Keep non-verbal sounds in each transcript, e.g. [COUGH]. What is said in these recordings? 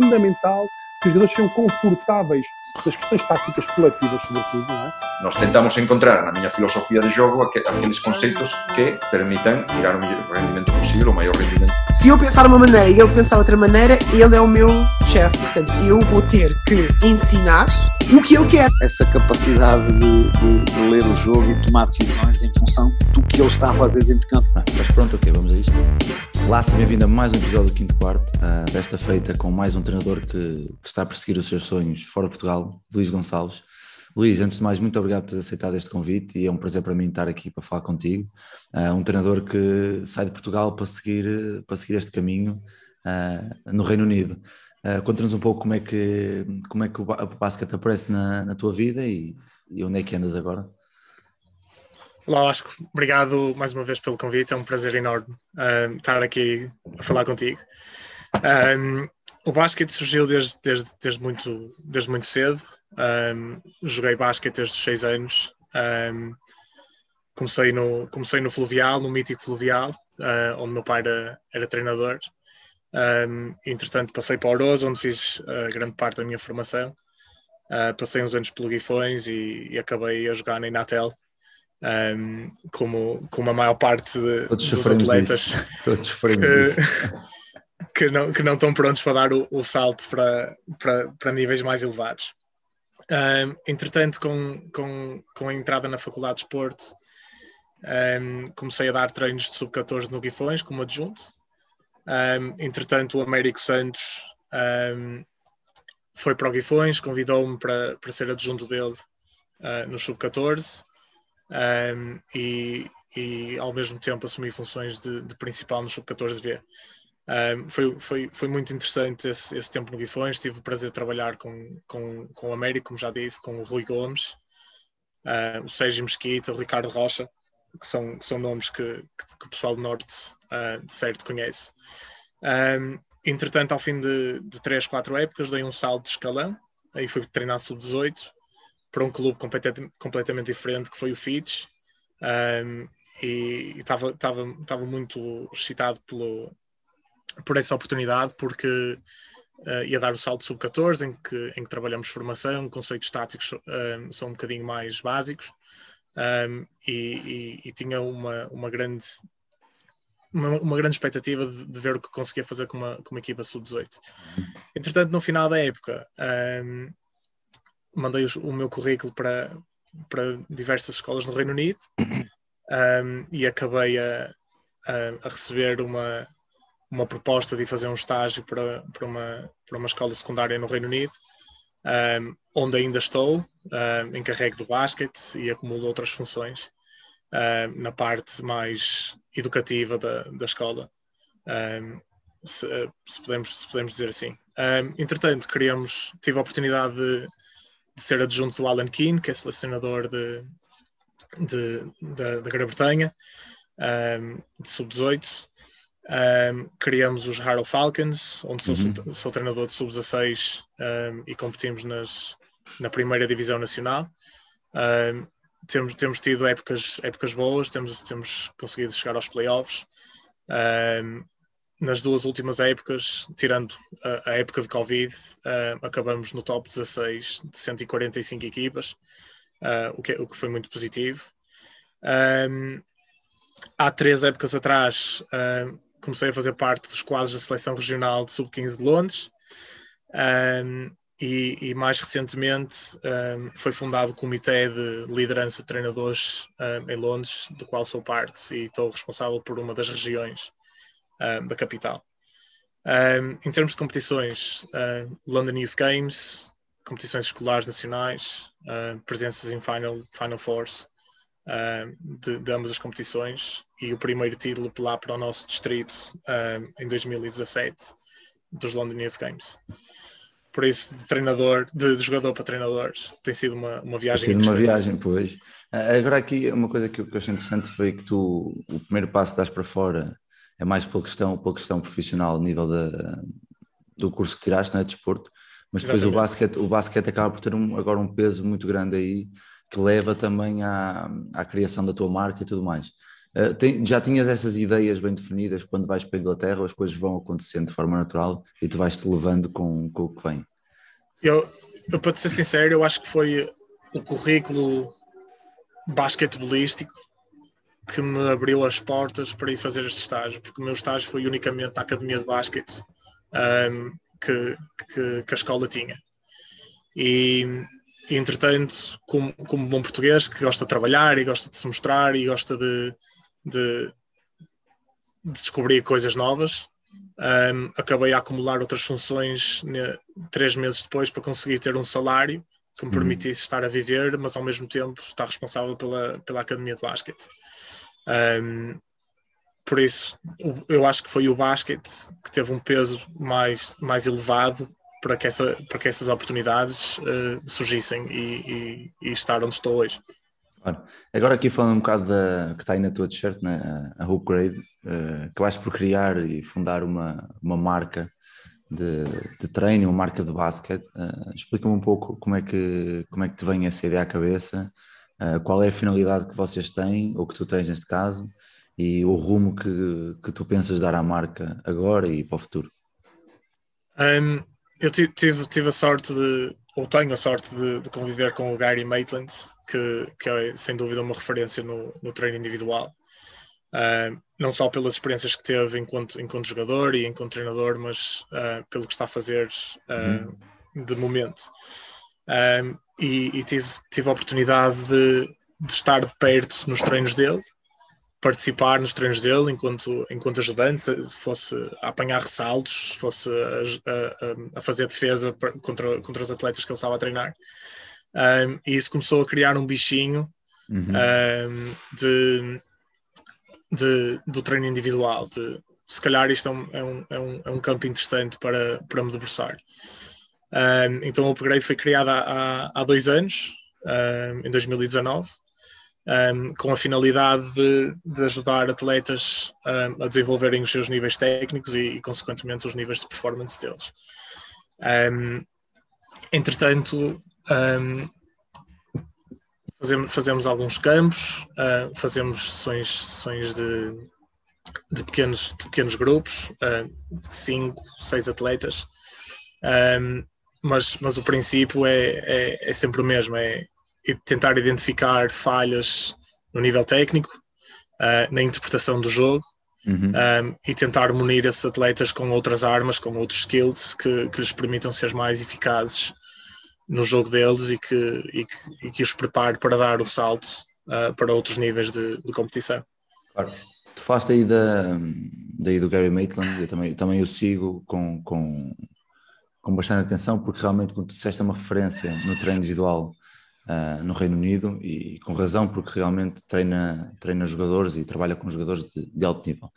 fundamental que os jogadores sejam confortáveis das questões táticas coletivas, sobretudo, não é? Nós tentamos encontrar na minha filosofia de jogo aqueles conceitos que permitam tirar o melhor rendimento possível, o maior rendimento. Se eu pensar de uma maneira e ele pensar de outra maneira, ele é o meu chefe. Portanto, eu vou ter que ensinar o que ele quer. Essa capacidade de, de, de ler o jogo e tomar decisões em função do que ele está a fazer dentro de campo. Ah, mas pronto, ok, vamos a isto. Lá, bem-vindo a mais um episódio do Quinto Quarto, uh, desta feita com mais um treinador que, que está a perseguir os seus sonhos fora de Portugal, Luís Gonçalves. Luís, antes de mais, muito obrigado por teres aceitado este convite e é um prazer para mim estar aqui para falar contigo. Uh, um treinador que sai de Portugal para seguir, para seguir este caminho uh, no Reino Unido. Uh, Conta-nos um pouco como é que, como é que o basquete aparece na, na tua vida e, e onde é que andas agora. Vasco. Obrigado mais uma vez pelo convite. É um prazer enorme uh, estar aqui a falar contigo. Um, o basquete surgiu desde, desde, desde, muito, desde muito cedo. Um, joguei basquete desde os 6 anos. Um, comecei, no, comecei no Fluvial, no mítico Fluvial, uh, onde meu pai era, era treinador. Um, entretanto, passei para Oroz, onde fiz uh, grande parte da minha formação. Uh, passei uns anos pelo Guifões e, e acabei a jogar na Inatel, como, como a maior parte de, dos atletas [LAUGHS] Todos que, não, que não estão prontos para dar o, o salto para, para, para níveis mais elevados. Um, entretanto, com, com, com a entrada na Faculdade de Esporte, um, comecei a dar treinos de sub-14 no Guifões como adjunto. Um, entretanto, o Américo Santos foi para o Guifões, convidou-me para, para ser adjunto dele uh, no sub-14 um, e, e, ao mesmo tempo assumi funções de, de principal no Sub-14B. Um, foi, foi, foi muito interessante esse, esse, tempo no Guifões, tive o prazer de trabalhar com, com, com o Américo, como já disse, com o Rui Gomes, uh, o Sérgio Mesquita, o Ricardo Rocha, que são, que são nomes que, que, que o pessoal do Norte uh, de certo conhece. Um, entretanto, ao fim de, de 3, 4 épocas, dei um salto de escalão, aí fui treinar sub-18, para um clube completamente, completamente diferente que foi o Fitch. Um, e estava muito excitado pelo, por essa oportunidade porque uh, ia dar o salto sub-14 em que, em que trabalhamos formação, conceitos táticos um, são um bocadinho mais básicos um, e, e, e, tinha uma, uma grande uma, uma grande expectativa de, de, ver o que conseguia fazer com uma, com uma equipa sub-18. Entretanto, no final da época, um, mandei o meu currículo para, para diversas escolas no Reino Unido um, e acabei a, a, a, receber uma, uma proposta de fazer um estágio para, para, uma, para uma escola secundária no Reino Unido, um, onde ainda estou, um, encarregue do basquete e acumulo outras funções na parte mais educativa da, da escola. Se, se, podemos, se podemos dizer assim. entretanto, queríamos, tive a oportunidade de, de ser adjunto do Alan Keane, que é selecionador de, de, de da Grã-Bretanha, um, de sub-18. Um, criamos os Harrow Falcons, onde sou, uhum. sou treinador de sub-16 um, e competimos nas, na primeira divisão nacional. Um, temos, temos tido épocas, épocas boas, temos, temos conseguido chegar aos playoffs. Nas duas últimas épocas, tirando a, a época de Covid, acabamos no top 16 de 145 equipas, uh, o, que, o que foi muito positivo. Há três épocas atrás, uh, comecei a fazer parte dos quadros da seleção regional de sub-15 de Londres. Um, e, e, mais recentemente um, foi fundado o Comitê de Liderança de Treinadores um, em Londres, do qual sou parte e estou responsável por uma das regiões da capital. Em termos de competições, London Youth Games, competições escolares nacionais, presenças em Final, Final Fours de, de, ambas as competições e o primeiro título lá para o nosso distrito em 2017 dos London Youth Games. Por isso, de treinador, de, de jogador para treinadores, tem sido uma, uma viagem. Tem sido uma viagem, pois. Agora aqui uma coisa que eu achei interessante foi que tu o primeiro passo que das para fora é mais pela questão, pela questão profissional, nível da, do curso que tiraste, não é? Desporto, mas depois o basquete, o basquete acaba por ter um, agora um peso muito grande aí que leva também à, à criação da tua marca e tudo mais. Uh, tem, já tinhas essas ideias bem definidas quando vais para a Inglaterra, as coisas vão acontecendo de forma natural e tu vais-te levando com, com o que vem? Eu, eu, para te ser sincero, eu acho que foi o currículo basquetebolístico que me abriu as portas para ir fazer este estágio, porque o meu estágio foi unicamente na academia de basquete um, que, que, que, a escola tinha. E, entretanto, como, como bom português que gosta de trabalhar e gosta de se mostrar e gosta de, de, de descobrir coisas novas, um, acabei a acumular outras funções né, três meses depois para conseguir ter um salário que me uhum. permitisse estar a viver, mas ao mesmo tempo estar responsável pela, pela academia de basquete. Um, por isso, eu acho que foi o basquete que teve um peso mais, mais elevado para que, essa, para que essas oportunidades uh, surgissem e, e, e, estar onde estou hoje. Claro. Agora aqui falando um bocado da, que está aí na tua t-shirt, né? a Hope Grade, uh, acabaste por criar e fundar uma, uma marca de, de treino, uma marca de basquete. Uh, Explica-me um pouco como é, que, como é que te vem essa ideia à cabeça, uh, qual é a finalidade que vocês têm, ou que tu tens neste caso, e o rumo que, que tu pensas dar à marca agora e para o futuro. Um, eu tive, tive a sorte de, ou tenho a sorte de, de conviver com o Gary Maitland, que, que, é sem dúvida uma referência no, no treino individual. Uh, não só pelas experiências que teve enquanto, enquanto jogador e enquanto treinador, mas uh, pelo que está a fazer uh, uhum. de momento. e, e tive, tive a oportunidade de, de estar de perto nos treinos dele participar nos treinos dele enquanto, enquanto ajudante, fosse a apanhar ressaltos, fosse a, a, a fazer defesa contra, contra os atletas que ele estava a treinar. Um, e isso começou a criar um bichinho uhum. um, de, de, do treino individual. De, se calhar isto é um, é um, é um, é um campo interessante para, para me debruçar. Um, então o upgrade foi criado há, há, dois anos, em 2019 um, com a finalidade de, de ajudar atletas um, a desenvolverem os seus níveis técnicos e, e, consequentemente, os níveis de performance deles. Um, entretanto, fazemos, fazemos, alguns campos, uh, fazemos sessões, sessões de, de, pequenos, de pequenos grupos, uh, de 5, 6 atletas. mas, mas o princípio é, é, é sempre o mesmo, é e tentar identificar falhas no nível técnico, uh, na interpretação do jogo uhum. um, e tentar munir esses atletas com outras armas, com outros skills que, que lhes permitam ser mais eficazes no jogo deles e que, e que, e que os prepare para dar o salto uh, para outros níveis de, de competição. Claro. Tu falaste aí da, daí do Gary Maitland, eu também, também o sigo com, com, com bastante atenção, porque realmente, quando tu disseste, é uma referência no treino individual uh, no Reino Unido e, com razão, porque realmente treina, treina jogadores e trabalha com jogadores de, de alto nível.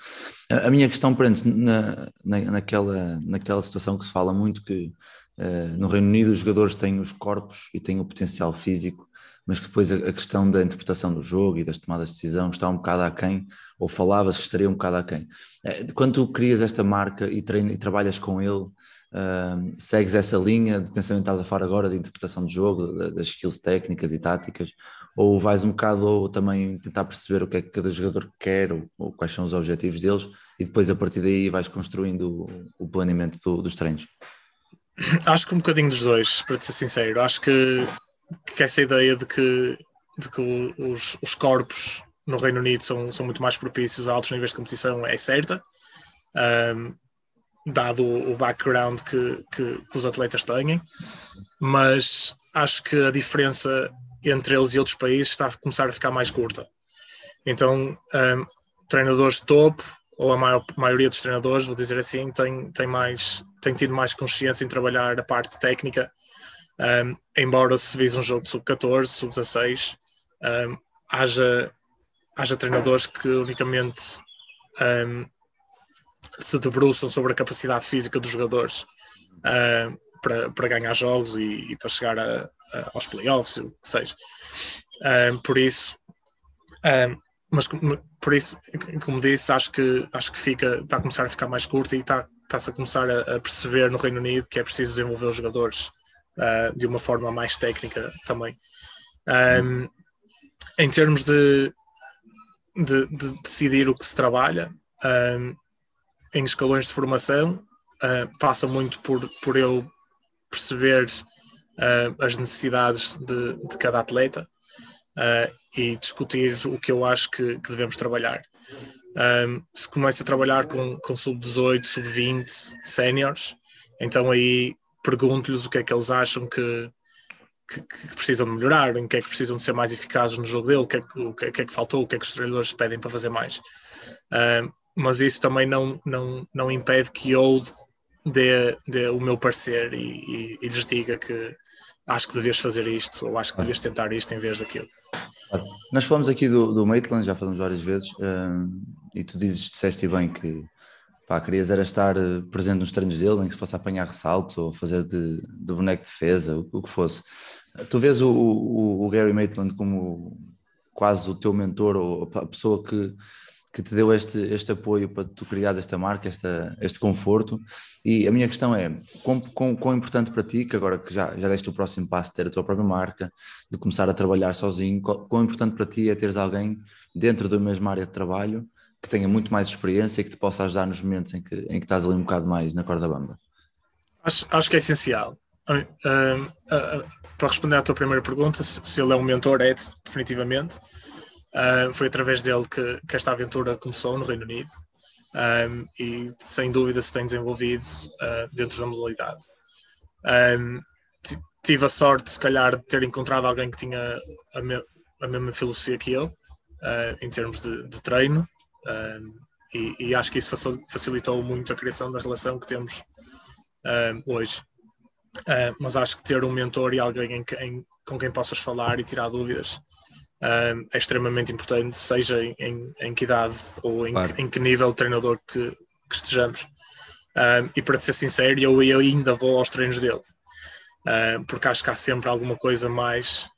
A, a minha questão prende-se na, na, naquela, naquela situação que se fala muito que uh, no Reino Unido os jogadores têm os corpos e têm o potencial físico, mas que depois a, a questão da interpretação do jogo e das tomadas de decisão está um bocado aquém, ou falava-se que estaria um bocado aquém. Eh, quando tu crias esta marca e, treina, e trabalhas com ele, Uh, segues essa linha de pensamento que estavas a falar agora de interpretação de jogo, das skills técnicas e táticas, ou vais um bocado ou também tentar perceber o que é que cada jogador quer ou, ou quais são os objetivos deles e depois a partir daí vais construindo o, o planeamento do, dos treinos? Acho que um bocadinho dos dois, para ser sincero. Acho que, que essa ideia de que, de que os, os corpos no Reino Unido são, são muito mais propícios a altos níveis de competição é certa. Um, dado o background que, que, que, os atletas têm, mas acho que a diferença entre eles e outros países está a começar a ficar mais curta. Então, um, treinadores de topo, ou a maior, maioria dos treinadores, vou dizer assim, tem, tem, mais, tem tido mais consciência em trabalhar a parte técnica, um, embora se vise um jogo de sub-14, sub-16, um, haja, haja treinadores que unicamente um, se debruçam sobre a capacidade física dos jogadores uh, para, para ganhar jogos e, e para chegar a, a, aos playoffs, o que seja. Uh, por isso, uh, mas por isso, como disse, acho que acho que fica, está a começar a ficar mais curto e está, está-se a começar a, a, perceber no Reino Unido que é preciso desenvolver os jogadores de uma forma mais técnica também. Um, em termos de de, de decidir o que se trabalha um, em escalões de formação uh, passa muito por, por eu perceber uh, as necessidades de, de cada atleta uh, e discutir o que eu acho que, que devemos trabalhar. Se começo a trabalhar com, com sub-18, sub-20, séniores, então aí pergunto-lhes o que é que eles acham que, que, que, precisam melhorar, em que é que precisam de ser mais eficazes no jogo dele, o que é que, o que, é que faltou, o que é que os treinadores pedem para fazer mais. Mas isso também não, não, não impede que eu dê, dê o meu parecer e, e, e lhes diga que acho que devias fazer isto ou acho que devias tentar isto em vez daquilo. Nós falamos aqui do, do Maitland, já falamos várias vezes, e tu dizes, disseste bem que pá, querias era estar eh, presente nos treinos dele, nem que fosse apanhar ressaltos ou fazer de, de boneco de defesa, o, o que fosse. Tu vês o, o, o, Gary Maitland como quase o teu mentor ou a pessoa que que te deu este, este apoio para tu criares esta marca, esta, este conforto. E a minha questão é: quão, quão, quão, importante para ti, que agora que já, já deste o próximo passo de ter a tua própria marca, de começar a trabalhar sozinho, quão importante para ti é teres alguém dentro da mesma área de trabalho que tenha muito mais experiência e que te possa ajudar nos momentos em que, em que estás ali um bocado mais na corda bamba? Acho, acho que é essencial. Uh, uh, uh, para responder à tua primeira pergunta, se, se ele é um mentor, é definitivamente. Uh, foi através dele que, que, esta aventura começou no Reino Unido um, e sem dúvida se tem desenvolvido uh, dentro da modalidade. Um, tive a sorte, se calhar, de ter encontrado alguém que tinha a, me a mesma filosofia que eu, uh, em termos de, de treino, e, e, acho que isso facilitou muito a criação da relação que temos hoje. mas acho que ter um mentor e alguém em, em, com quem possas falar e tirar dúvidas um, é extremamente importante, seja em, em que idade ou em, claro. que, em que nível de treinador que, que estejamos. Um, e para ser sincero, eu, eu ainda vou aos treinos dele, um, porque acho que há sempre alguma coisa mais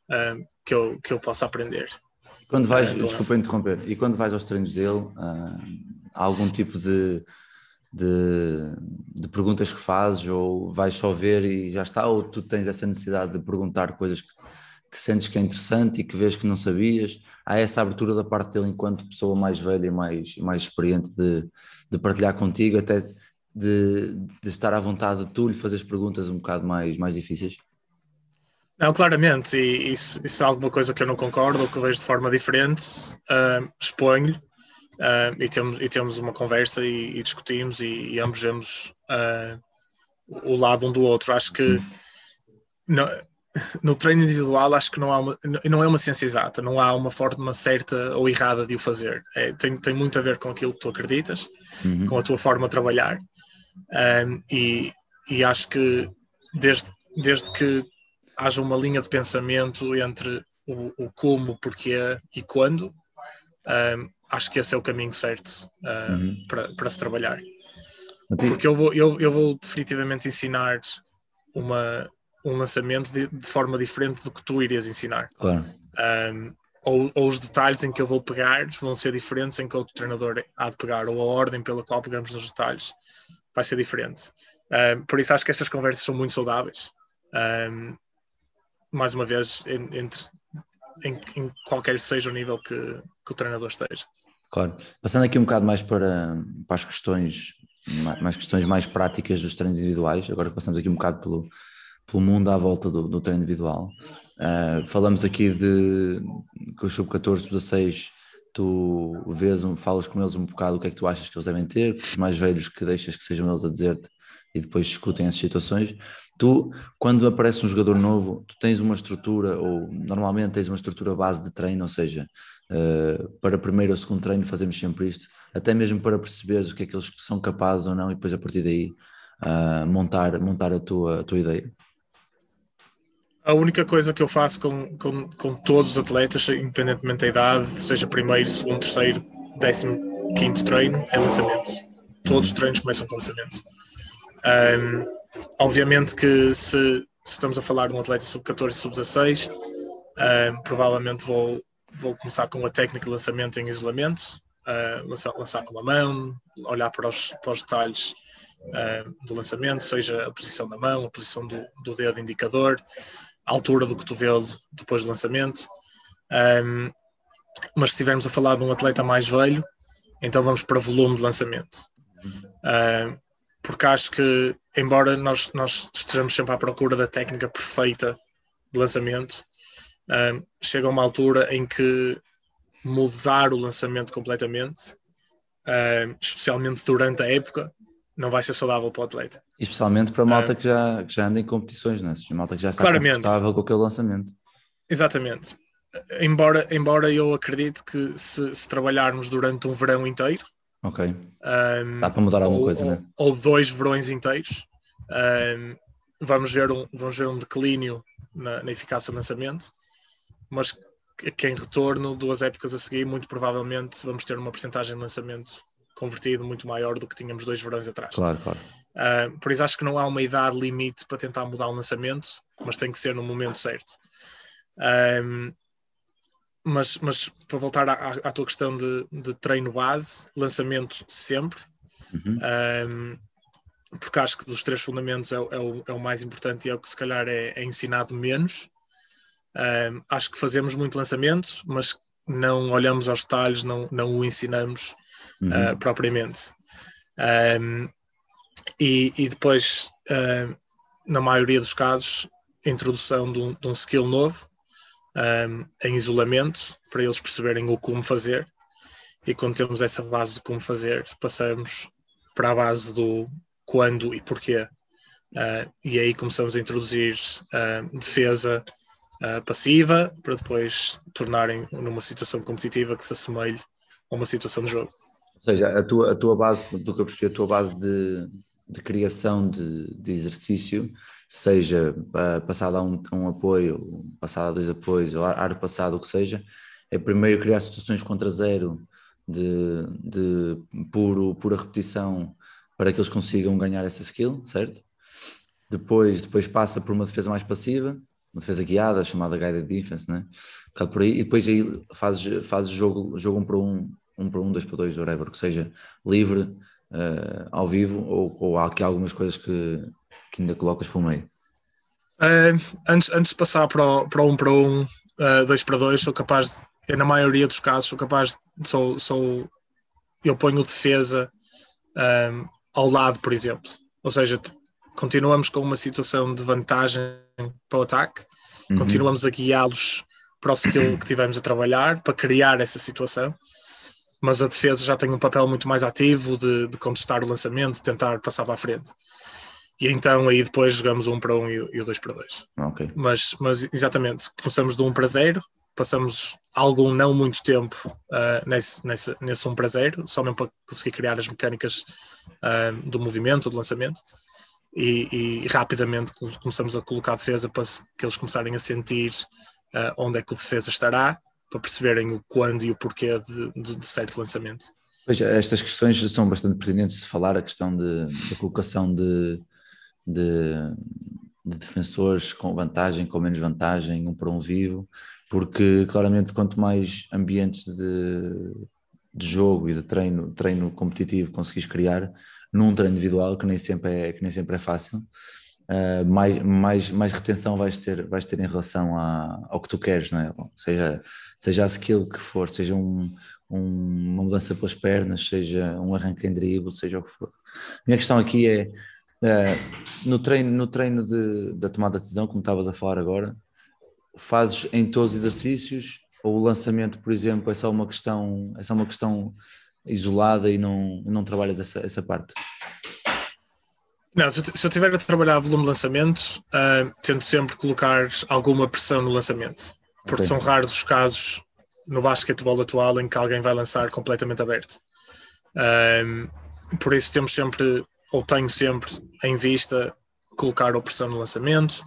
que, eu, que eu possa aprender. Quando vais, uh, desculpa interromper, e quando vais aos treinos dele, há algum tipo de, de, de, perguntas que fazes, ou vais só ver e já está, ou tu tens essa necessidade de perguntar coisas que que sentes que é interessante e que vês que não sabias. Há essa abertura da parte dele enquanto pessoa mais velha e mais, mais experiente de, de partilhar contigo, até de, de estar à vontade de tu lhe fazeres perguntas um bocado mais, mais difíceis? Não, claramente, e isso é alguma coisa que eu não concordo ou que vejo de forma diferente, uh, exponho-lhe uh, e, temos, e temos uma conversa e, e discutimos e, e, ambos vemos uh, o lado um do outro. Acho que hum. não, no treino individual acho que não há uma, não é uma ciência exata, não há uma forma certa ou errada de o fazer. É, tem, tem muito a ver com aquilo que tu acreditas, uhum. com a tua forma de trabalhar. Um, e, e acho que desde, desde que haja uma linha de pensamento entre o, o como, porquê e quando, um, acho que esse é o caminho certo uh, uhum. para, para se trabalhar. Porque eu vou, eu, eu vou definitivamente ensinar uma, um lançamento de, de, forma diferente do que tu irias ensinar. Claro. Um, ou, ou, os detalhes em que eu vou pegar vão ser diferentes em que outro treinador há de pegar, ou a ordem pela qual pegamos nos detalhes vai ser diferente. Um, por isso acho que estas conversas são muito saudáveis. Um, mais uma vez, entre, em, em, qualquer seja o nível que, que, o treinador esteja. Claro. Passando aqui um bocado mais para, para as questões mais questões mais práticas dos treinos individuais, agora passamos aqui um bocado pelo, pelo mundo à volta do, do treino individual. Uh, falamos aqui de que o sub-14, sub-16, tu vês, um, falas com eles um bocado o que é que tu achas que eles devem ter, os mais velhos que deixas que sejam eles a dizer-te e depois discutem essas situações. Tu, quando aparece um jogador novo, tu tens uma estrutura, ou normalmente tens uma estrutura base de treino, ou seja, uh, para primeiro ou segundo treino fazemos sempre isto, até mesmo para perceberes o que é que eles são capazes ou não, e depois a partir daí uh, montar, montar a tua, a tua ideia. A única coisa que eu faço com, com, com todos os atletas, independentemente da idade, seja primeiro, segundo, terceiro, décimo, quinto treino, é lançamento. Todos os treinos começam com lançamento. Um, obviamente que se, se, estamos a falar de um atleta sub-14 e sub-16, um, provavelmente vou, vou começar com a técnica de lançamento em isolamento, uh, lançar, lançar com a mão, olhar para os, para os detalhes uh, do lançamento, seja a posição da mão, a posição do, do dedo indicador, altura do cotovelo depois do lançamento. Um, mas se estivermos a falar de um atleta mais velho, então vamos para volume de lançamento. Uh, porque acho que, embora nós, nós estejamos sempre à procura da técnica perfeita de lançamento, uh, chega uma altura em que mudar o lançamento completamente, uh, especialmente durante a época, não vai ser saudável para o atleta. Especialmente para a malta que, já, que já anda em competições, não é? A malta que já está Claramente. confortável com aquele lançamento. Exatamente. Embora, embora eu acredite que se, se trabalharmos durante um verão inteiro, ok, um, dá para mudar alguma ou, coisa, ou, né? ou dois verões inteiros, um, vamos, ver um, vamos ver um declínio na, na eficácia de lançamento, mas que em retorno, duas épocas a seguir, muito provavelmente vamos ter uma porcentagem de lançamento convertido muito maior do que tínhamos dois verões atrás. Claro, claro. Uh, por isso acho que não há uma idade limite para tentar mudar o lançamento, mas tem que ser no momento certo. Um, mas, mas para voltar à, à tua questão de, de, treino base, lançamento sempre, uhum. um, porque acho que dos três fundamentos é, é, o, é, o, mais importante e é o que se calhar é, é ensinado menos. Um, acho que fazemos muito lançamento, mas não olhamos aos detalhes, não, não o ensinamos uhum. uh, propriamente. Um, e, e, depois, uh, na maioria dos casos, introdução de um, de um skill novo um, em isolamento para eles perceberem o como fazer. E quando temos essa base de como fazer, passamos para a base do quando e porquê. Uh, e aí começamos a introduzir uh, defesa uh, passiva para depois tornarem numa situação competitiva que se assemelhe a uma situação de jogo. Ou seja, a tua, a tua base, do que eu percebi, a tua base de, de criação de, de exercício, seja passado a um, um, apoio, passado a dois apoios, ou ar passado, o que seja, é primeiro criar situações contra zero de, de puro, pura repetição para que eles consigam ganhar essa skill, certo? Depois, depois passa por uma defesa mais passiva, uma defesa guiada, chamada guided defense, né? Um por aí, e depois aí fazes, fazes jogo, jogo um para um, um para um, dois para dois, whatever, que seja livre, uh, ao vivo, ou, ou há aqui algumas coisas que, que ainda colocas por meio? Uh, antes, antes de passar para o, para um para um, uh, dois para dois, sou capaz de, eu, na maioria dos casos, sou capaz de, sou, sou, eu ponho defesa um, ao lado, por exemplo. Ou seja, continuamos com uma situação de vantagem para o ataque, uhum. continuamos a guiá-los para o skill que tivemos a trabalhar, para criar essa situação mas a defesa já tem um papel muito mais ativo de, de contestar o lançamento, de tentar passar para a frente. E então aí depois jogamos um para um e, o dois para dois. Okay. Mas, mas exatamente, começamos de um para zero, passamos algum não muito tempo uh, nesse, nesse, nesse um para zero, só mesmo para conseguir criar as mecânicas uh, do movimento, do lançamento. E, e, rapidamente começamos a colocar a defesa para que eles começarem a sentir uh, onde é que o defesa estará para perceberem o quando e o porquê de, de, de certo lançamento. Veja, estas questões são bastante pertinentes de falar, a questão de, da colocação de, de, de, defensores com vantagem, com menos vantagem, um para um vivo, porque claramente quanto mais ambientes de, de jogo e de treino, treino competitivo conseguis criar num treino individual, que nem sempre é, que nem sempre é fácil, uh, mais, mais, mais retenção vais ter, vais ter em relação a, ao que tu queres, não é? seja, seja a skill que for, seja um, um, uma mudança pelas pernas, seja um arranque em drible, seja o que for. A minha questão aqui é, uh, no treino, no treino de, da tomada de decisão, como estavas a falar agora, fazes em todos os exercícios ou o lançamento, por exemplo, é só uma questão, é só uma questão isolada e não, não trabalhas essa, essa parte? Não, se eu, tiver a trabalhar volume de lançamento, uh, tento sempre colocar alguma pressão no lançamento porque okay. são raros os casos no basquetebol atual em que alguém vai lançar completamente aberto. Um, por isso temos sempre, ou tenho sempre em vista, colocar opressão no lançamento,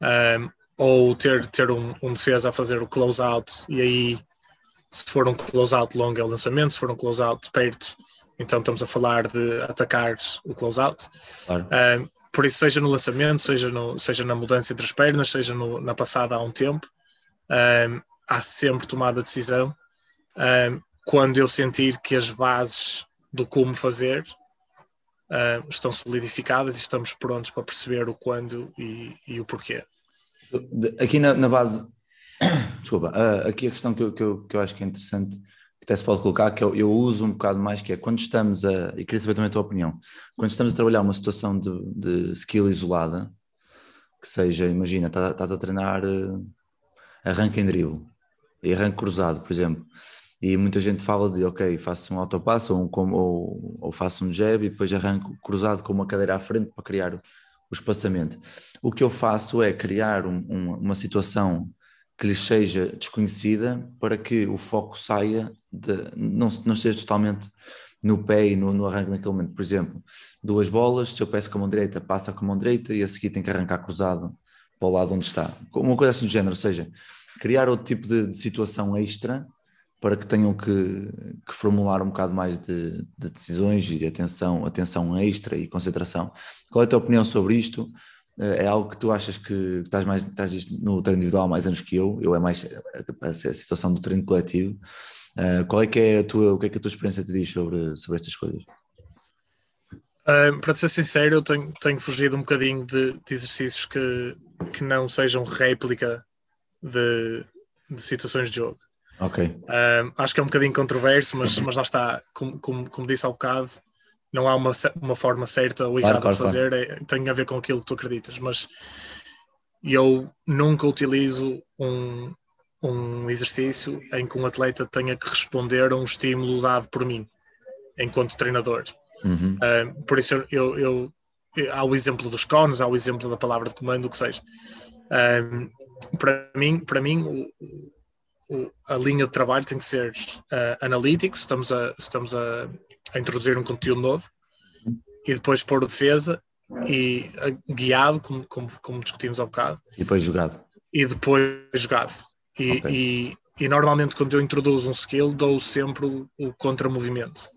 um, ou ter, ter um, um, defesa a fazer o close-out, e aí, se for um close-out longo é o lançamento, se for um close-out perto, então estamos a falar de atacar o close-out. Claro. Um, por isso, seja no lançamento, seja, no, seja na mudança entre as pernas, seja no, na passada há um tempo, um, há sempre tomada a decisão um, quando eu sentir que as bases do como fazer um, estão solidificadas e estamos prontos para perceber o quando e, e o porquê. Aqui na, na, base, [COUGHS] Desculpa, ah, aqui a questão que eu, que, eu, que eu acho que é interessante, que até se pode colocar, que eu, eu uso um bocado mais, que é quando estamos a, e queria saber também a tua opinião, quando estamos a trabalhar uma situação de, de skill isolada, que seja, imagina, tá- estás a treinar uh, arranque em dribble e arranque cruzado, por exemplo, e muita gente fala de, ok, faço um autopasso ou, um, ou, ou faço um jab e depois arranco cruzado com uma cadeira à frente para criar o, o espaçamento. O que eu faço é criar um- um- uma situação que lhes seja desconhecida para que o foco saia, de, não, não esteja totalmente no pé e no, no arranque naquele momento. Por exemplo, duas bolas, se eu peço com a mão direita, passa com a mão direita e a seguir tem que arrancar cruzado para o lado onde está. Uma coisa assim do género, ou seja, criar outro tipo de, de situação extra para que tenham que, que formular um bocado mais de, de decisões e de atenção, atenção extra e concentração. Qual é a tua opinião sobre isto? Eh, É algo que tu achas que estás mais estás no treino individual há mais anos que eu, eu é mais a, situação do treino coletivo. Eh, qual é que é a tua, o que é que a tua experiência te diz sobre, sobre estas coisas? Ah, para ser sincero, eu tenho, tenho fugido um bocadinho de, de exercícios que, que não sejam réplica de, de situações de jogo. Ok, acho que é um bocadinho controverso, mas, mas lá está, como, como, como disse há bocado, não há uma, uma forma certa ou Claro, errada claro, de fazer, é- tem a ver com aquilo que tu acreditas, mas eu nunca utilizo um, um exercício em que um atleta tenha que responder a um estímulo dado por mim, enquanto treinador. Uhum. Uh, por isso eu, eu- há o exemplo dos cones, há o exemplo da palavra de comando, o que seja. Um, para mim, para mim o- o- a linha de trabalho tem que ser uh, analytics, estamos, a, estamos a, a introduzir um conteúdo novo e depois pôr o defesa e uh, guiado, como, como, como discutimos há bocado, E depois jogado. e depois jogado. E, Ok. e, e normalmente quando eu introduzo um skill dou sempre o, o contramovimento.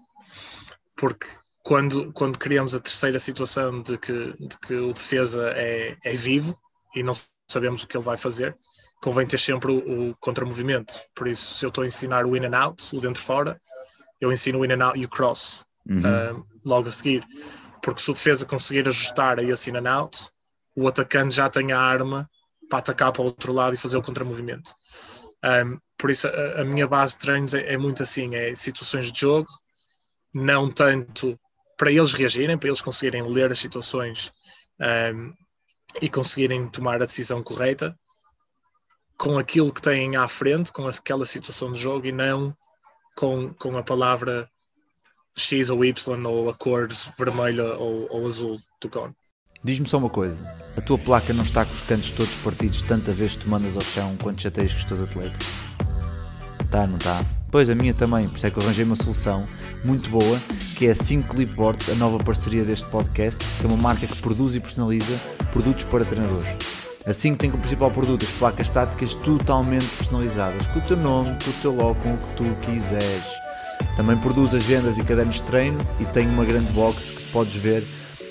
Porque quando, quando criamos a terceira situação de que, de que o defesa é, é vivo e não sabemos o que ele vai fazer, convém ter sempre o, o contramovimento. Por isso, se eu estou a ensinar o in and out, o dentro-fora, eu ensino o in and out e o cross Uhum. uh, logo a seguir. Porque se o defesa conseguir ajustar a esse in and out, o atacante já tem a arma para atacar para o outro lado e fazer o contramovimento. Um, por isso, a, a minha base de treinos é, é muito assim: é situações de jogo, não tanto para eles reagirem, para eles conseguirem ler as situações um, e conseguirem tomar a decisão correta com aquilo que têm à frente, com aquela situação de jogo e não com, com a palavra X ou Y ou a cor vermelha ou, ou azul do cone. Diz-me só uma coisa: a tua placa não está com os cantos todos partidos tanta vez que tu mandas ao chão quando chateias com os teus atletas? Tá, não tá? Pois a minha também, por isso é que eu arranjei uma solução muito boa que é a 5 Clipboards, a nova parceria deste podcast, que é uma marca que produz e personaliza produtos para treinadores. A 5 tem como principal produto as placas táticas totalmente personalizadas, com o teu nome, com o teu logo, com o que tu quiseres. Também produz agendas e cadernos de treino e tem uma grande box que podes ver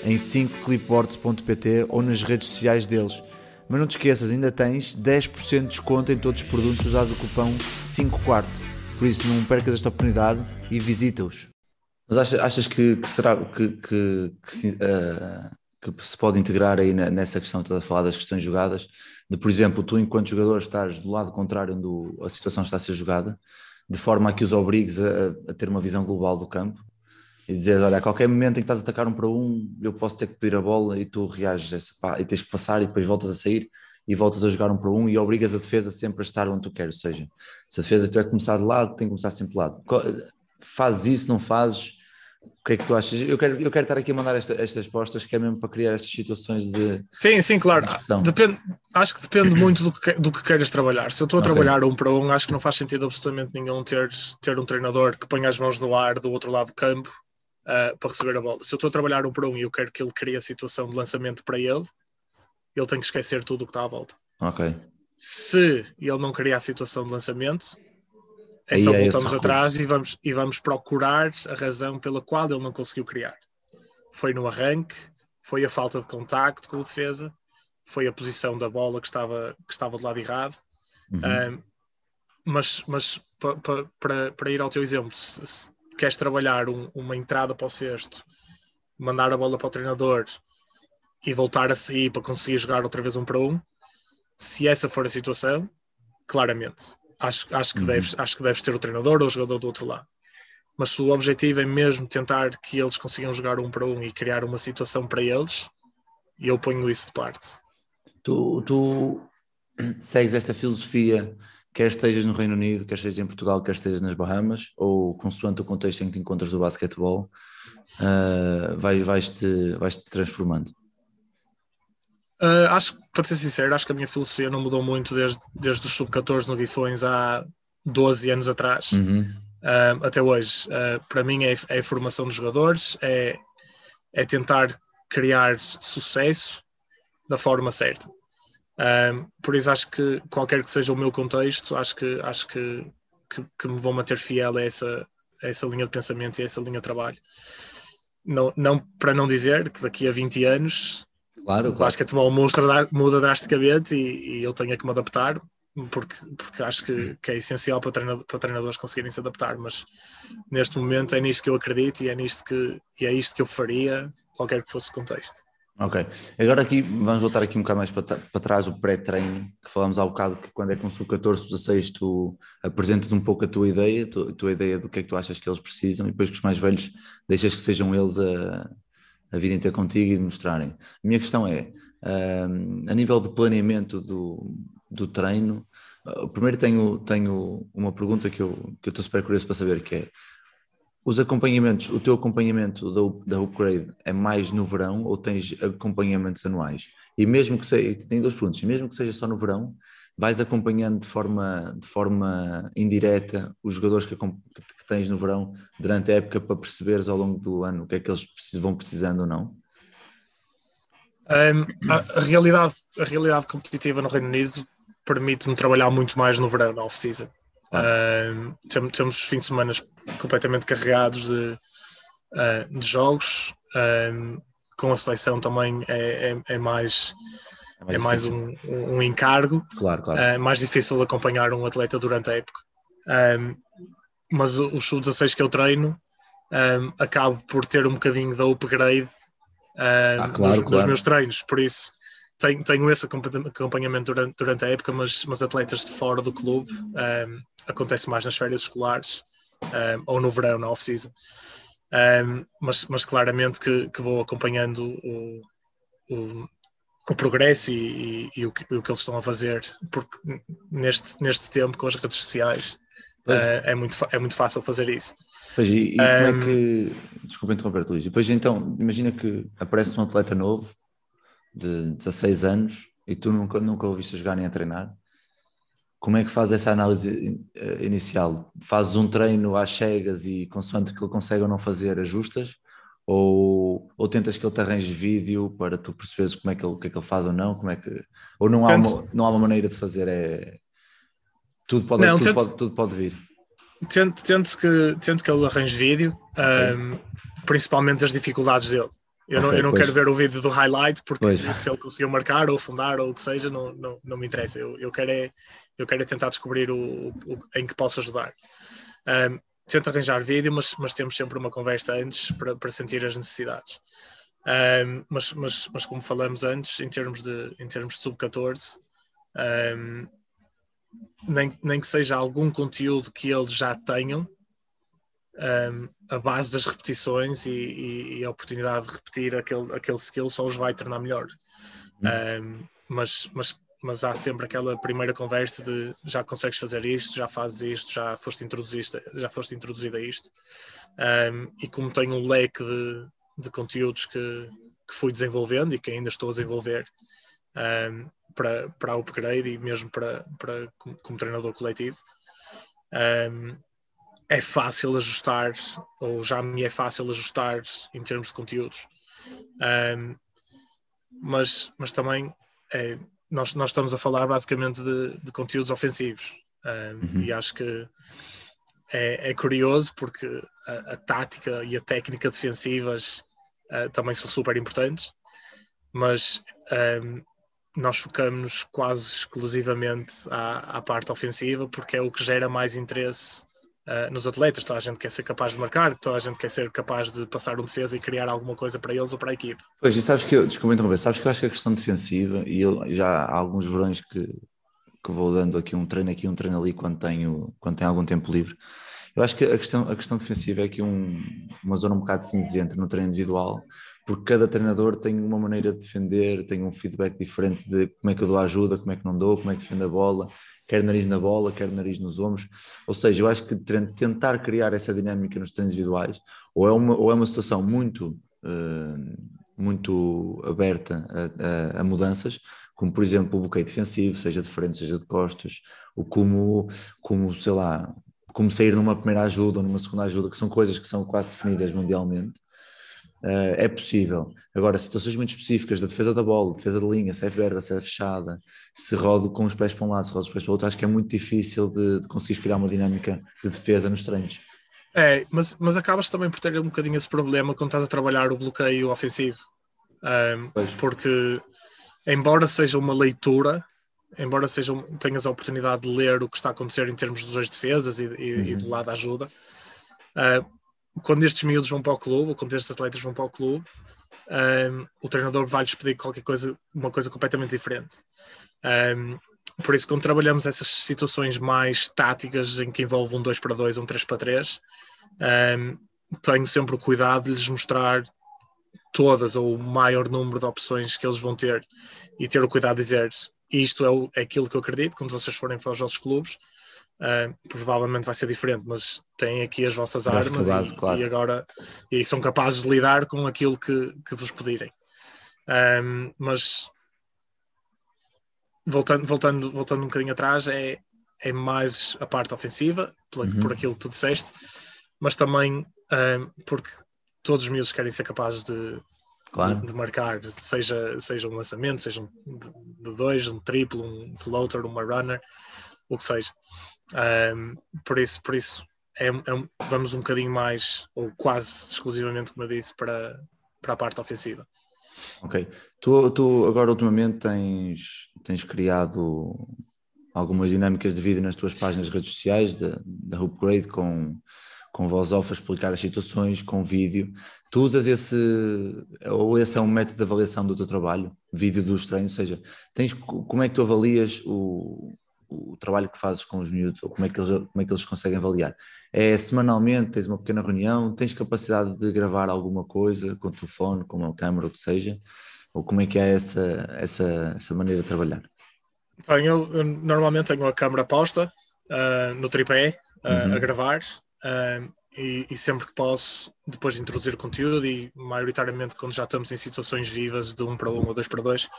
em 5clipboards.pt ou nas redes sociais deles. Mas não te esqueças, ainda tens 10% de desconto em todos os produtos usares o cupom 5 quarto. Por isso não percas esta oportunidade e visita-os. Mas achas, achas que, que será que, que, que se, eh, que se pode integrar aí na- nessa questão que estás a falar das questões jogadas, de por exemplo, tu enquanto jogador estás do lado contrário onde a situação está a ser jogada, de forma a que os obrigues a, a ter uma visão global do campo e dizer, olha, a qualquer momento em que estás a atacar um para um, eu posso ter que pedir a bola e tu reages essa, pá, e tens que passar e depois voltas a sair e voltas a jogar um para um e obrigas a defesa sempre a estar onde tu queres, ou seja, se a defesa tiver que começar de lado, tem que começar sempre de lado. Fazes isso, não fazes? O que é que tu achas? Eu quero, eu quero estar aqui a mandar esta- estas postas que é mesmo para criar estas situações de Sim, sim, claro. Depende, acho que depende [CLEARS THROAT] muito do que, do que queiras trabalhar. Se eu estou a Ok. trabalhar um para um, acho que não faz sentido absolutamente nenhum ter, ter um treinador que ponha as mãos no ar do outro lado do campo ah, para receber a bola. Se eu estou a trabalhar um para um e eu quero que ele crie a situação de lançamento para ele, ele tem que esquecer tudo o que está à volta. Ok. Se ele não criar a situação de lançamento, Aí então é voltamos atrás e vamos, e vamos procurar a razão pela qual ele não conseguiu criar. Foi no arranque, foi a falta de contacto com o defesa, foi a posição da bola que estava, que estava do lado errado. Uhum. Um, mas mas pa- pa- para ir ao teu exemplo, se, se queres trabalhar um- uma entrada para o cesto, mandar a bola para o treinador e voltar a sair para conseguir jogar outra vez um para um, se essa for a situação, claramente. Acho, acho, que Uhum. deves, acho que deves ter o treinador ou o jogador do outro lado. Mas se o objetivo é mesmo tentar que eles consigam jogar um para um e criar uma situação para eles, eu ponho isso de parte. Tu, tu segues esta filosofia, quer estejas no Reino Unido, quer estejas em Portugal, quer estejas nas Bahamas, ou consoante o contexto em que te encontras do basquetebol, ah, vai- vais-te vais -te transformando? Uh, acho que, para ser sincero, acho que a minha filosofia não mudou muito desde, desde os sub-14 no Guifões há 12 anos atrás Uhum. uh, até hoje. Uh, para mim é, é a formação dos jogadores, é, é tentar criar sucesso da forma certa. Por isso acho que qualquer que seja o meu contexto, acho que acho que, que, que me vou manter fiel a essa, a essa linha de pensamento e a essa linha de trabalho. Não, não, para não dizer que daqui a 20 anos Claro, o claro. basquetebol muda, muda drasticamente e, e eu tenho que me adaptar porque, porque acho que, que é essencial para, treinador, para treinadores conseguirem se adaptar, mas neste momento é nisto que eu acredito e é, nisto que, e é isto que eu faria, qualquer que fosse o contexto. Ok. Agora aqui, vamos voltar aqui um bocado mais para, para trás, o pré-treino, que falámos há bocado que quando é com sub 14, 16, tu apresentas um pouco a tua ideia, tu- a tua ideia do que é que tu achas que eles precisam, e depois que os mais velhos deixas que sejam eles a, a virem ter contigo e mostrarem. A minha questão é, a nível de planeamento do, do treino, ah, primeiro tenho, tenho uma pergunta que eu, que eu estou super curioso para saber, que é, os acompanhamentos, o teu acompanhamento da, da upgrade é mais no verão ou tens acompanhamentos anuais? E mesmo que seja, tem dois pontos, mesmo que seja só no verão, vais acompanhando de forma, de forma indireta os jogadores que, que- tens no verão durante a época para perceberes ao longo do ano o que é que eles vão precisando ou não? Um, a realidade, a realidade competitiva no Reino Unido permite-me trabalhar muito mais no verão, na off-season. Tem- temos os fins de semana completamente carregados de, ah, de jogos. um, com a seleção também é, é- é mais, é mais difícil. um, um encargo. Claro, claro. É mais difícil de acompanhar um atleta durante a época. Um, mas os sub-16 que eu treino um, acabo por ter um bocadinho da upgrade Ah, claro, claro. meus treinos, por isso tenho, tenho esse acompanha- acompanhamento durante, durante a época, mas, mas atletas de fora do clube um, acontece mais nas férias escolares um, ou no verão, na off-season. Um, mas, mas claramente que, que vou acompanhando o, o, o progresso e, e- e o, que, o que eles estão a fazer, porque neste, neste tempo com as redes sociais eh, é, muito, é muito fácil fazer isso. Pois, e, e como é que. Desculpa interromper, Luís. E depois então, imagina que aparece um atleta novo de 16 anos e tu nunca, nunca o viste jogar nem a treinar. Como é que faz essa análise eh, inicial? Fazes um treino às cegas e consoante que ele consegue ou não fazer, ajustas? Ou, ou tentas que ele te arranje vídeo para tu perceberes como é que ele, o que é que ele faz ou não? Como é que, ou não há, uma, não há uma maneira de fazer? É, tudo, pode, Não, tudo, tento- pode, tudo pode vir. Tento, tento, que, tento que ele arranje vídeo, um, principalmente das dificuldades dele. Eu não, Ok, eu não pois. quero ver o vídeo do highlight porque Pois. [LAUGHS] se ele conseguiu marcar ou fundar ou o que seja, não, não, não me interessa. Eu, eu, quero é, eu quero é tentar descobrir o, o- em que posso ajudar. Um, tento arranjar vídeo, mas, mas temos sempre uma conversa antes para, para sentir as necessidades. Um, mas, mas, mas como falamos antes, em termos de, em termos de sub-14, um, nem, nem que seja algum conteúdo que eles já tenham, um, a base das repetições e, e- e a oportunidade de repetir aquele, aquele skill só os vai tornar melhor. Um, mas, mas, mas há sempre aquela primeira conversa de já consegues fazer isto, já fazes isto, já foste introduzido, já foste introduzido a isto. Um, e como tenho um leque de, de conteúdos que, que fui desenvolvendo e que ainda estou a desenvolver para, para upgrade e mesmo para, para como, como treinador coletivo, um, é fácil ajustar, ou já me é fácil ajustar em termos de conteúdos. Um, mas, mas também é, nós, nós estamos a falar basicamente de, de conteúdos ofensivos. Um, Uhum. E acho que é, é curioso porque a, a tática e a técnica defensivas uh, também são super importantes, mas um, nós focamos quase exclusivamente à, à parte ofensiva porque é o que gera mais interesse uh, nos atletas. Toda a gente quer ser capaz de marcar, toda a gente quer ser capaz de passar um defesa e criar alguma coisa para eles ou para a equipe. Pois, e sabes que eu, desculpa interromper, sabes que eu acho que a questão defensiva, e eu, já há alguns verões que, que vou dando aqui um treino aqui, um treino ali quando tenho, quando tenho algum tempo livre. Eu acho que a questão, a questão defensiva é aqui um, uma zona um bocado cinzenta no treino individual, porque cada treinador tem uma maneira de defender, tem um feedback diferente de como é que eu dou ajuda, como é que não dou, como é que defendo a bola, quer nariz na bola, quer nariz nos ombros. Ou seja, eu acho que tentar criar essa dinâmica nos treinos individuais, ou é uma, ou é uma situação muito, uh, muito aberta a, a, a, mudanças, como por exemplo o bloqueio defensivo, seja de frente, seja de costas, ou como, como sei lá, como sair numa primeira ajuda ou numa segunda ajuda, que são coisas que são quase definidas mundialmente. Uh, é possível. Agora, situações muito específicas da defesa da bola, defesa da linha, se é aberta, se é fechada, se rodo com os pés para um lado, se rodo os pés para o outro, acho que é muito difícil de, de conseguir criar uma dinâmica de defesa nos treinos. É, mas, mas acabas também por ter um bocadinho esse problema quando estás a trabalhar o bloqueio ofensivo. Um, porque, embora seja uma leitura, embora seja, tenhas a oportunidade de ler o que está a acontecer em termos das defesas e, e, uhum. e do lado da ajuda, uh, quando estes miúdos vão para o clube, ou quando estes atletas vão para o clube, um, o treinador vai-lhes pedir qualquer coisa, uma coisa completamente diferente. Um, por isso, quando trabalhamos essas situações mais táticas em que envolve um 2 para 2, um 3 para 3, um, tenho sempre o cuidado de lhes mostrar todas ou o maior número de opções que eles vão ter e ter o cuidado de dizer isto é, o, é aquilo que eu acredito quando vocês forem para os vossos clubes Uh, provavelmente vai ser diferente, mas têm aqui as vossas armas base, e, claro. e, agora e são capazes de lidar com aquilo que, que vos pedirem. Um, mas voltando, voltando, voltando um bocadinho atrás, é, é mais a parte ofensiva, por, uhum. por aquilo que tu disseste, mas também um, porque todos os miúdos querem ser capazes de, claro. de, de, marcar, seja, seja um lançamento, seja um de, de dois, um triplo, um floater, uma runner, o que seja. Um, por isso, por isso é, é, vamos um bocadinho mais, ou quase exclusivamente, como eu disse, para, para a parte ofensiva. Ok. Tu, tu agora ultimamente tens, tens criado algumas dinâmicas de vídeo nas tuas páginas de redes sociais da, Upgrade com, com voz off a explicar as situações, com vídeo. Tu usas esse, ou esse é um método de avaliação do teu trabalho, vídeo dos treinos, ou seja, tens, como é que tu avalias o, o trabalho que fazes com os miúdos ou como é que eles, como é que eles conseguem avaliar? É semanalmente, tens uma pequena reunião, tens capacidade de gravar alguma coisa com o telefone, com uma câmera, o que seja? Ou como é que é essa, essa, essa maneira de trabalhar? Então, eu, normalmente tenho a câmera posta uh, no tripé uh, uhum. a gravar uh, e, e, sempre que posso, depois de introduzir conteúdo e maioritariamente quando já estamos em situações vivas de um para um ou dois para dois,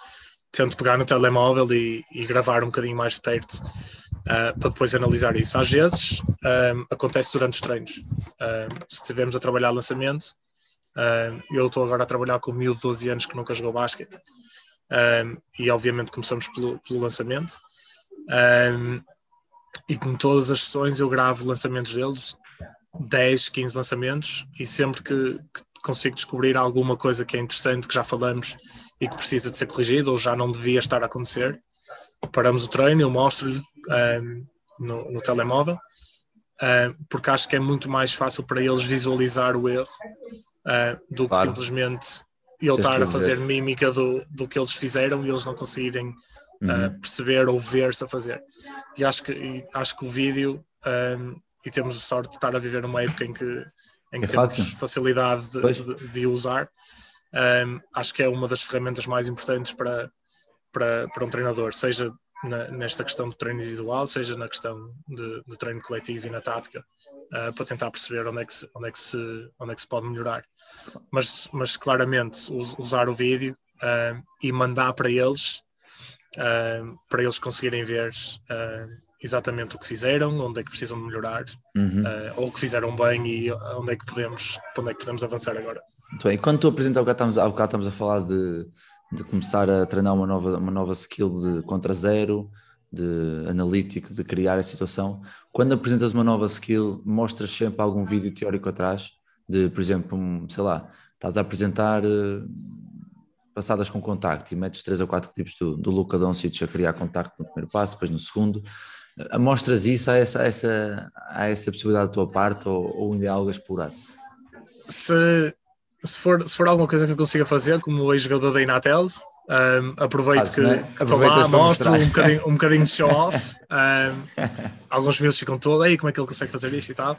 tento pegar no telemóvel e, e gravar um bocadinho mais de perto uh, para depois analisar isso. Às vezes um, acontece durante os treinos. Um, se estivermos a trabalhar lançamento, um, eu estou agora a trabalhar com um miúdo de 12 anos que nunca jogou basquete e obviamente começamos pelo, pelo lançamento. e com todas as sessões eu gravo lançamentos deles, 10, 15 lançamentos, e sempre que, que consigo descobrir alguma coisa que é interessante, que já falamos e que precisa de ser corrigido ou já não devia estar a acontecer, paramos o treino, eu mostro-lhe um, no, no, telemóvel, um, porque acho que é muito mais fácil para eles visualizar o erro do claro. que simplesmente eu estar a fazer mímica do, do que eles fizeram e eles não conseguirem uhum. uh, perceber ou ver-se a fazer. E acho que, acho que o vídeo, e temos a sorte de estar a viver numa época em que, em que é temos fácil. facilidade de, de, de usar, um, acho que é uma das ferramentas mais importantes para, para, para um treinador, seja na, nesta questão do treino individual, seja na questão de, de treino coletivo e na tática, uh, para tentar perceber onde é, que se, onde, é que se, onde é que se pode melhorar. Mas, mas claramente usar o vídeo uh, e mandar para eles, uh, para eles conseguirem ver exatamente o que fizeram, onde é que precisam melhorar, uhum. ou o que fizeram bem e onde é que podemos, onde é que podemos avançar agora. Muito bem. Quando tu apresentas, há bocado estamos, há a falar de, de começar a treinar uma nova, uma nova skill de contra zero, de analítico, de criar a situação. Quando apresentas uma nova skill, mostras sempre algum vídeo teórico atrás, de, por exemplo, um, sei lá, estás a apresentar uh, passadas com contacto e metes três ou quatro clipes do, do Luca Doncic a criar contacto no primeiro passo, depois no segundo. Uh, mostras isso, há essa, essa, há essa possibilidade da tua parte ou, ou ainda é algo a explorar? Se, se for, se for alguma coisa que eu consiga fazer, como ex-jogador da Inatel, um, aproveito Faz, que né? estou lá, mostro um bocadinho, um bocadinho de show-off. [LAUGHS] Um, alguns meses ficam todos aí, como é que ele consegue fazer isto e tal.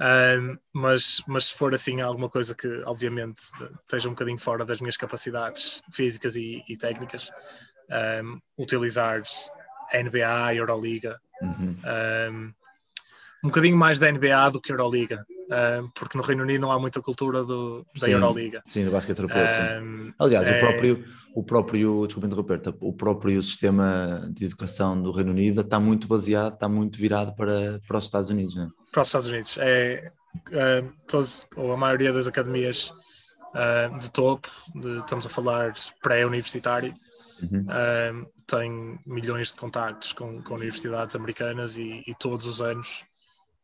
Um, mas, mas se for assim alguma coisa que obviamente esteja um bocadinho fora das minhas capacidades físicas e, e técnicas, utilizar a NBA, a Euroliga, Uhum. um, bocadinho mais da NBA do que a Euroliga, porque no Reino Unido não há muita cultura do, da Sim, Euroliga. Sim, do basquete europeu. Um, Aliás, é- o próprio, o próprio, desculpa interromper, o próprio sistema de educação do Reino Unido está muito baseado, está muito virado para, para os Estados Unidos, não é? para os Estados Unidos. É, é, todos, ou a maioria das academias de topo, de- estamos a falar pré-universitário, Uhum. tem milhões de contactos com, com universidades americanas e, e todos os anos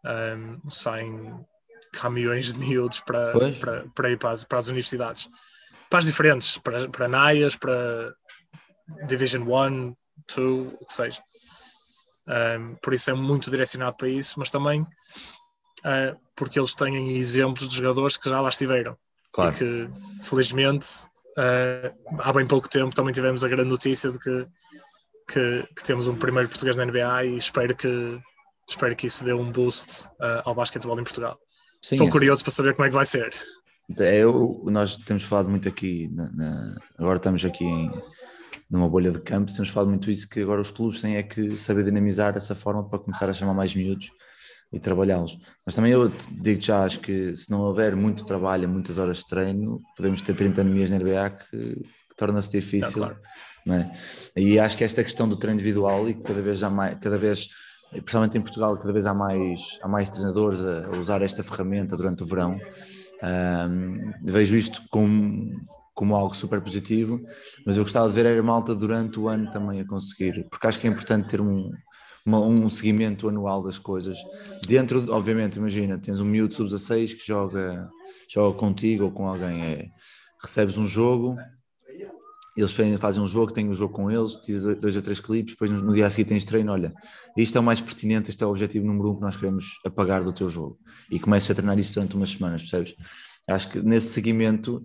é, saem caminhões de miúdos para, Pois. para, para ir para as, para as universidades. Para as diferentes, para, para NAIAS, para Division 1, 2, o que seja. Um, por isso é muito direcionado para isso, mas também uh, porque eles têm exemplos de jogadores que já lá estiveram Claro. e que felizmente uh, há bem pouco tempo também tivemos a grande notícia de que, que, que temos um primeiro português na NBA e espero que espero que isso dê um boost uh, ao basquetebol em Portugal. Estou é- curioso para saber como é que vai ser. É, eu, nós temos falado muito aqui, na- na- agora estamos aqui em, numa bolha de campos, temos falado muito isso, que agora os clubes têm é que saber dinamizar essa forma para começar a chamar mais miúdos e trabalhá-los. Mas também eu digo já, acho que se não houver muito trabalho, muitas horas de treino, podemos ter 30 anemias na NBA que, que torna-se difícil. É, claro. é? E acho que esta questão do treino individual e que cada vez há mais, cada vez, principalmente em Portugal, cada vez há mais, há mais treinadores a, a usar esta ferramenta durante o verão. Ahm, vejo isto como, como algo super positivo, mas eu gostava de ver a malta durante o ano também a conseguir, porque acho que é importante ter um, um seguimento anual das coisas. Dentro, de- obviamente, imagina, tens um miúdo sub-16 que joga, joga contigo ou com alguém, é, recebes um jogo, eles fazem, um jogo, têm um jogo com eles, dois ou três clipes, depois no, dia a seguir tens treino, olha, isto é o mais pertinente, este é o objetivo número um que nós queremos apagar do teu jogo. E começas a treinar isso durante umas semanas, percebes? Acho que nesse seguimento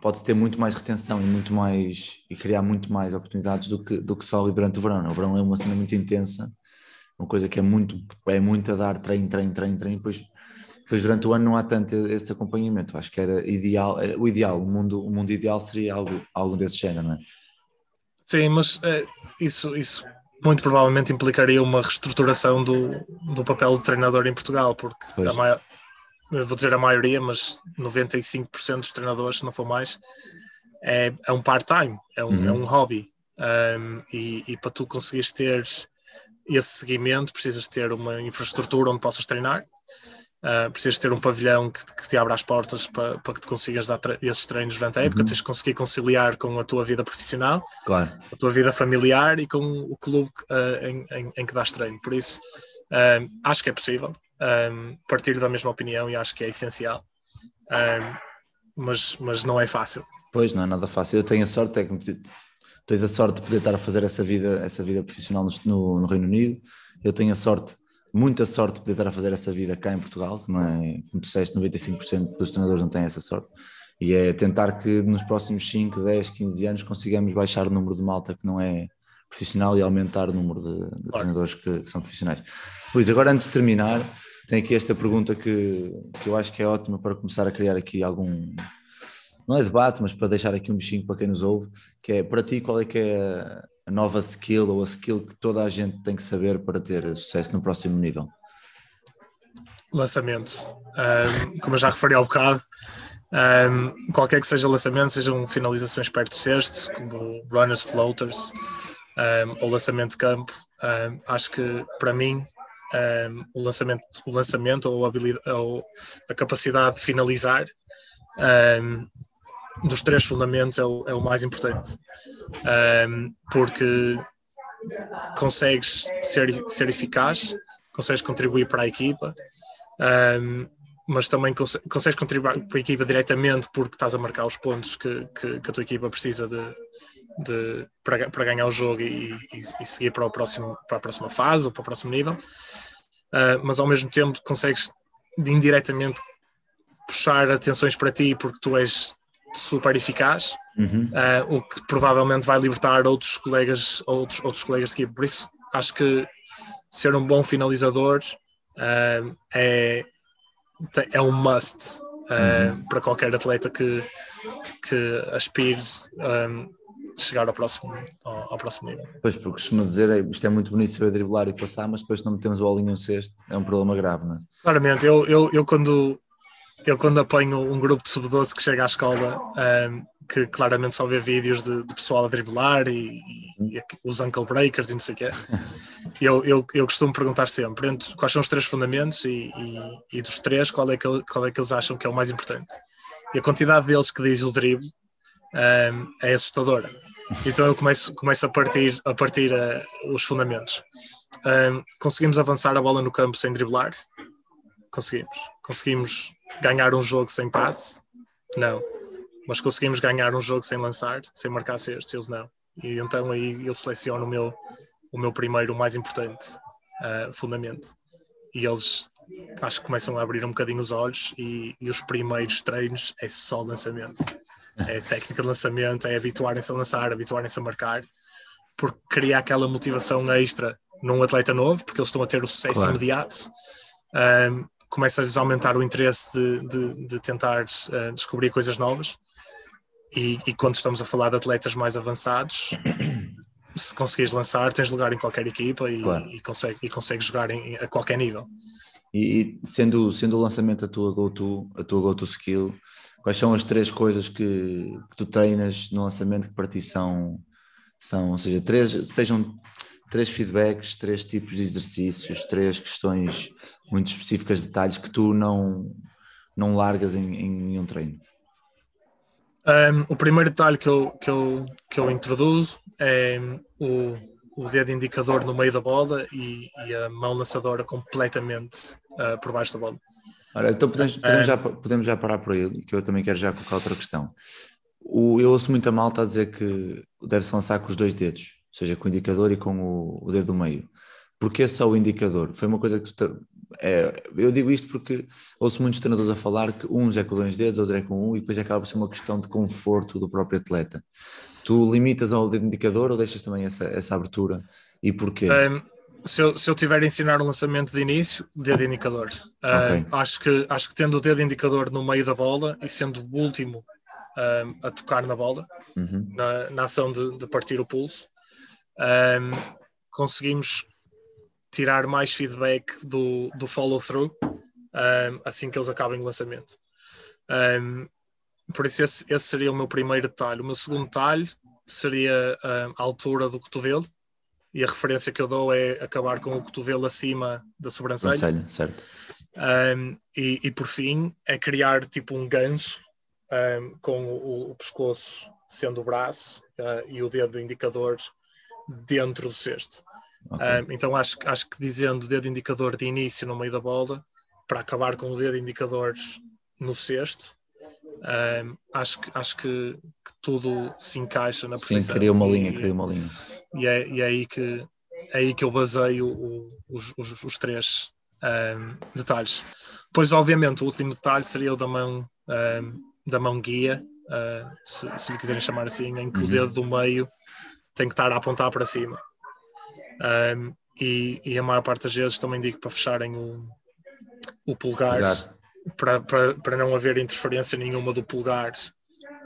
pode-se ter muito mais retenção e muito mais e criar muito mais oportunidades do que, do que só durante o verão. não é? O verão é uma cena muito intensa, uma coisa que é muito, é muito a dar treino, treino, treino, treino, depois, depois durante o ano não há tanto esse acompanhamento. Acho que era ideal, é, o ideal, o mundo, o mundo ideal seria algo, algo desse género, não é? Sim, mas eh, isso, isso muito provavelmente implicaria uma reestruturação do, do papel do treinador em Portugal, porque Pois. a maior, vou dizer a maioria, mas 95% dos treinadores, se não for mais, é, é um part-time, é, um, Uhum. é um hobby. Um, e, e para tu conseguires ter esse seguimento, precisas ter uma infraestrutura onde possas treinar, uh, precisas ter um pavilhão que, que te abra as portas para, para que te consigas dar esses treinos durante a época, Uhum. tens de conseguir conciliar com a tua vida profissional Claro. a tua vida familiar e com o clube uh, em, em- em que dás treino. Por isso, um, acho que é possível. Um, partilho da mesma opinião e acho que é essencial. Um, mas, mas não é fácil. Pois, não é nada fácil. Eu tenho a sorte, é que tens a sorte de poder estar a fazer essa vida, essa vida profissional no, no- no Reino Unido. Eu tenho a sorte, muita sorte de poder estar a fazer essa vida cá em Portugal, que não é, como tu disseste, 95% dos treinadores não têm essa sorte. E é tentar que nos próximos 5, 10, 15 anos consigamos baixar o número de malta que não é profissional e aumentar o número de, de treinadores que, que são profissionais. Luís, agora antes de terminar, tenho aqui esta pergunta que, que eu acho que é ótima para começar a criar aqui algum, não é debate, mas para deixar aqui um bichinho para quem nos ouve, que é para ti qual é que é a- nova skill ou a skill que toda a gente tem que saber para ter sucesso no próximo nível? Lançamento. Um, como eu já referi ao bocado, um, qualquer que seja o lançamento, sejam finalizações perto de cesto, como runners, floaters, um, ou lançamento de campo, acho que para mim o, lançamento, o lançamento ou a, ou a capacidade de finalizar dos três fundamentos é o, é o mais importante. Um, porque consegues ser, ser eficaz, consegues contribuir para a equipa, um, mas também conse- consegues contribuir para a equipa diretamente porque estás a marcar os pontos que, que, que a tua equipa precisa de, de- para, para ganhar o jogo e, e- e seguir para, o próximo, para a próxima fase ou para o próximo nível, Uh, mas ao mesmo tempo consegues indiretamente puxar atenções para ti porque tu és super eficaz, Uhum. uh, o que provavelmente vai libertar outros colegas, outros, outros colegas de equipe. Por isso, acho que ser um bom finalizador uh, é, é um must uh, para qualquer atleta que, que aspire um, chegar ao próximo, ao, ao próximo nível. Pois, porque costuma dizer, é, isto é muito bonito saber driblar e passar, mas depois não metemos o bolinho no cesto, é um problema grave, não é? Claramente, eu, eu, eu quando eu quando apanho um grupo de sub-12 que chega à escola, um, que claramente só vê vídeos de, de pessoal a driblar e, e os ankle breakers e não sei o quê, [LAUGHS] eu, eu, eu costumo perguntar sempre entre, quais são os três fundamentos e, e, e dos três qual é, que, qual é que eles acham que é o mais importante. E a quantidade deles que diz o drible um, é assustadora. Então eu começo, começo a partir, a partir uh, os fundamentos. Um, conseguimos avançar a bola no campo sem driblar? Conseguimos. Conseguimos ganhar um jogo sem passe? Não. Mas conseguimos ganhar um jogo sem lançar, sem marcar cestos? Eles não. E então aí eu seleciono o meu, o meu primeiro, o mais importante uh, fundamento. E eles acho que começam a abrir um bocadinho os olhos e, e os primeiros treinos é só lançamento. É [LAUGHS] técnica de lançamento, é habituarem-se a lançar, habituarem-se a marcar, porque cria aquela motivação extra num atleta novo, porque eles estão a ter o sucesso Claro. imediato. Um, começa-lhes a aumentar o interesse de, de, de tentar uh, descobrir coisas novas. E, e quando estamos a falar de atletas mais avançados, [COUGHS] se conseguires lançar, tens lugar em qualquer equipa e, Claro. e, consegue, e consegues jogar em, a qualquer nível. E, e sendo, sendo o lançamento a tua go-to, a tua go-to skill, quais são as três coisas que, que tu treinas no lançamento que para ti são, são ou seja, três, sejam três feedbacks, três tipos de exercícios, três questões muito específicas, detalhes que tu não, não largas em, em nenhum treino. Um, o primeiro detalhe que eu, que eu, que eu introduzo é o, o dedo indicador no meio da bola e, e a mão lançadora completamente uh, por baixo da bola. Ora, então podemos, podemos, já, podemos já parar por aí, que eu também quero já colocar outra questão. O, eu ouço muita malta a dizer que deve-se lançar com os dois dedos, seja, com o indicador e com o, o dedo do meio. Porquê só o indicador? Foi uma coisa que tu. É, eu digo isto porque ouço muitos treinadores a falar que uns é com dois dedos, outro é com um, e depois acaba por ser uma questão de conforto do próprio atleta. Tu limitas ao dedo indicador ou deixas também essa, essa abertura? E porquê? Um, se, eu, se eu tiver a ensinar um lançamento de início, dedo indicador. Um, Ok. acho, que, acho que tendo o dedo indicador no meio da bola e sendo o último um, a tocar na bola, Uhum. na, na ação de, de partir o pulso, um, conseguimos tirar mais feedback do, do follow-through um, assim que eles acabem o lançamento. Um, por isso, esse, esse seria o meu primeiro detalhe. O meu segundo detalhe seria a altura do cotovelo, e a referência que eu dou é acabar com o cotovelo acima da sobrancelha. Um, e, e por fim é criar tipo um ganso um, com o, o pescoço sendo o braço uh, e o dedo indicador dentro do cesto. Ok. Um, então acho, que- acho que dizendo dedo indicador de início no meio da bola para acabar com o dedo indicador no cesto, um, acho, que, acho que, que tudo se encaixa na Sim, perfeição. cria uma E- linha, cria uma linha. e é, e é aí que é aí que eu baseio o- os, os- os três ahm, detalhes. Pois, obviamente, o último detalhe seria o da mão, ahm, da mão guia, ah, se, se lhe quiserem chamar assim, em que o Uhum. dedo do meio tem que estar a apontar para cima. Ahm, e, e a maior parte das vezes também digo para fecharem o, o pulgar, Pulgar. Para, para, para não haver interferência nenhuma do pulgar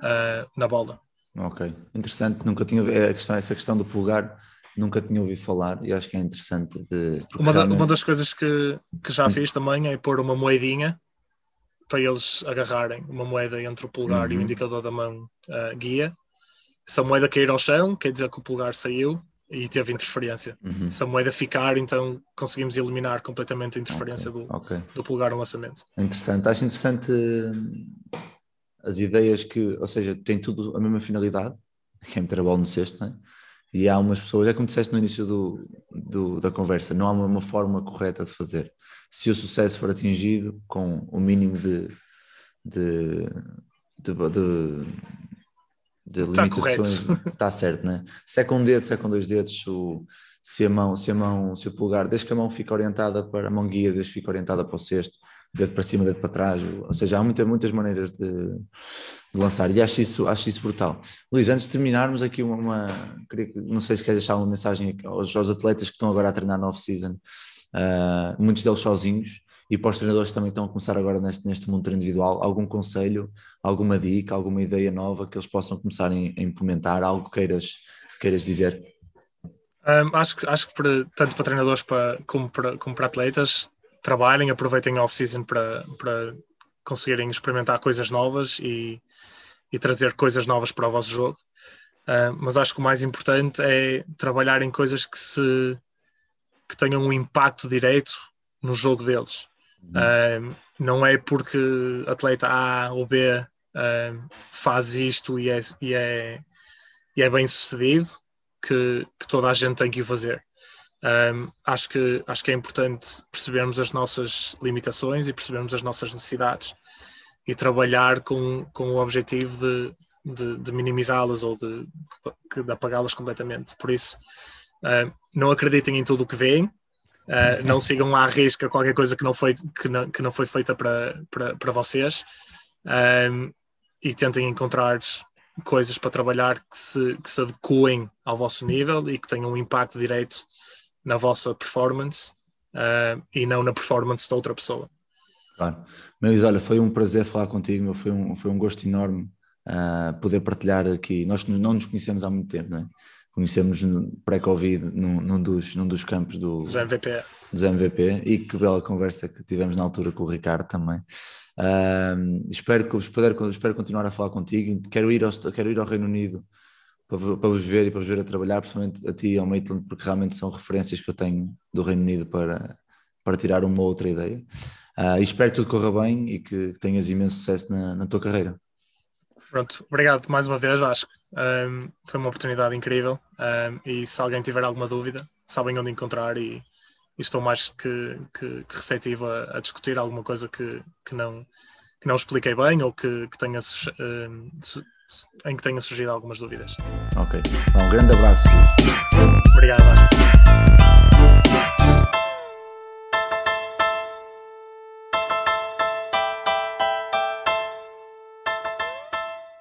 ah, na bola. Ok, interessante. Nunca tinha a questão, essa questão do pulgar, nunca tinha ouvido falar e acho que é interessante. De, Uma, da- uma das coisas que, que já fiz também é pôr uma moedinha para eles agarrarem uma moeda entre o pulgar e o Uhum. indicador da mão ah, guia. Se a moeda cair ao chão, quer dizer que o pulgar saiu e teve interferência. Uhum. Se a moeda ficar, então conseguimos eliminar completamente a interferência Ok, do, ok. do pulgar no lançamento. Interessante. Acho interessante hum, as ideias que, ou seja, tem tudo a mesma finalidade, que é meter a bola no cesto, não é? E há umas pessoas, é como disseste no início do, do- da conversa, não há uma, uma forma correta de fazer. Se o sucesso for atingido com o mínimo de, de, de, de, de Está limitações, está certo, né? Se é com um dedo, se é com dois dedos, se, o- se a mão, se a mão, se o pulgar, desde que a mão fica orientada para a mão guia, desde que fica orientada para o cesto, dedo para cima, dedo para trás, ou seja, há muita, muitas maneiras de, de, lançar e acho isso, acho isso brutal. Luís, antes de terminarmos aqui uma, uma queria, não sei se queres deixar uma mensagem aos, aos atletas que estão agora a treinar na off-season, uh, muitos deles sozinhos, e para os treinadores que também estão a começar agora neste, neste mundo individual, algum conselho, alguma dica, alguma ideia nova que eles possam começar a, implementar, algo que queiras, queiras dizer? Um, acho, acho que para, tanto para treinadores para, como, para, como para atletas, trabalhem, aproveitem a off-season para, para conseguirem experimentar coisas novas e, e trazer coisas novas para o vosso jogo. Uh, mas acho que o mais importante é trabalhar em coisas que se que tenham um impacto direito no jogo deles. Um, não é porque atleta A ou B um, faz isto e é, e é, e é bem sucedido que, que, toda a gente tem que o fazer. Um, acho, que, acho que é importante percebermos as nossas limitações e percebermos as nossas necessidades e trabalhar com, com o objetivo de, de, de minimizá-las ou de, de apagá-las completamente. Por isso, não acreditem em tudo o que veem, Uh, não sigam à risca qualquer coisa que não foi, que não, que não foi feita para, para, para vocês um, e tentem encontrar coisas para trabalhar que se, que se adequem ao vosso nível e que tenham um impacto direito na vossa performance uh, e não na performance da outra pessoa. Claro. Mas olha, foi um prazer falar contigo, foi um, foi um gosto enorme uh, poder partilhar aqui. Nós não nos conhecemos há muito tempo, não é? Conhecemos pré-Covid num, num, dos, num dos campos do, dos MVP. dos MVP e que bela conversa que tivemos na altura com o Ricardo também. Uh, espero, que, espero, espero continuar a falar contigo. Quero ir ao, quero ir ao Reino Unido para, para vos ver e para vos ver a trabalhar, principalmente a ti e ao Maitland, porque realmente são referências que eu tenho do Reino Unido para, para tirar uma outra ideia. Uh, espero que tudo corra bem e que tenhas imenso sucesso na, na tua carreira. Pronto, obrigado mais uma vez, Vasco. Um, foi uma oportunidade incrível. Um, e se alguém tiver alguma dúvida, sabem onde encontrar e, e estou mais que, que, que receptivo a, a, discutir alguma coisa que, que, não, que não expliquei bem ou que, que tenha, um, em que tenha surgido algumas dúvidas. Ok. Um grande abraço. Obrigado, Vasco.